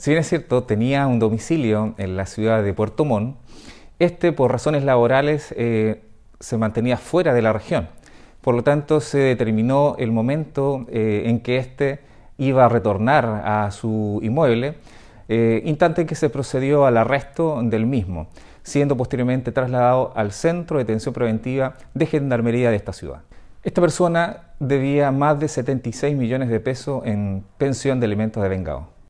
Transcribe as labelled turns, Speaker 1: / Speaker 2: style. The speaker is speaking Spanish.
Speaker 1: Si bien es cierto, tenía un domicilio en la ciudad de Puerto Montt, este por razones laborales eh, se mantenía fuera de la región. Por lo tanto, se determinó el momento eh, en que éste iba a retornar a su inmueble, eh, instante en que se procedió al arresto del mismo, siendo posteriormente trasladado al centro de detención preventiva de gendarmería de esta ciudad. Esta persona debía más de 76 millones de pesos en pensión de alimentos de vengado.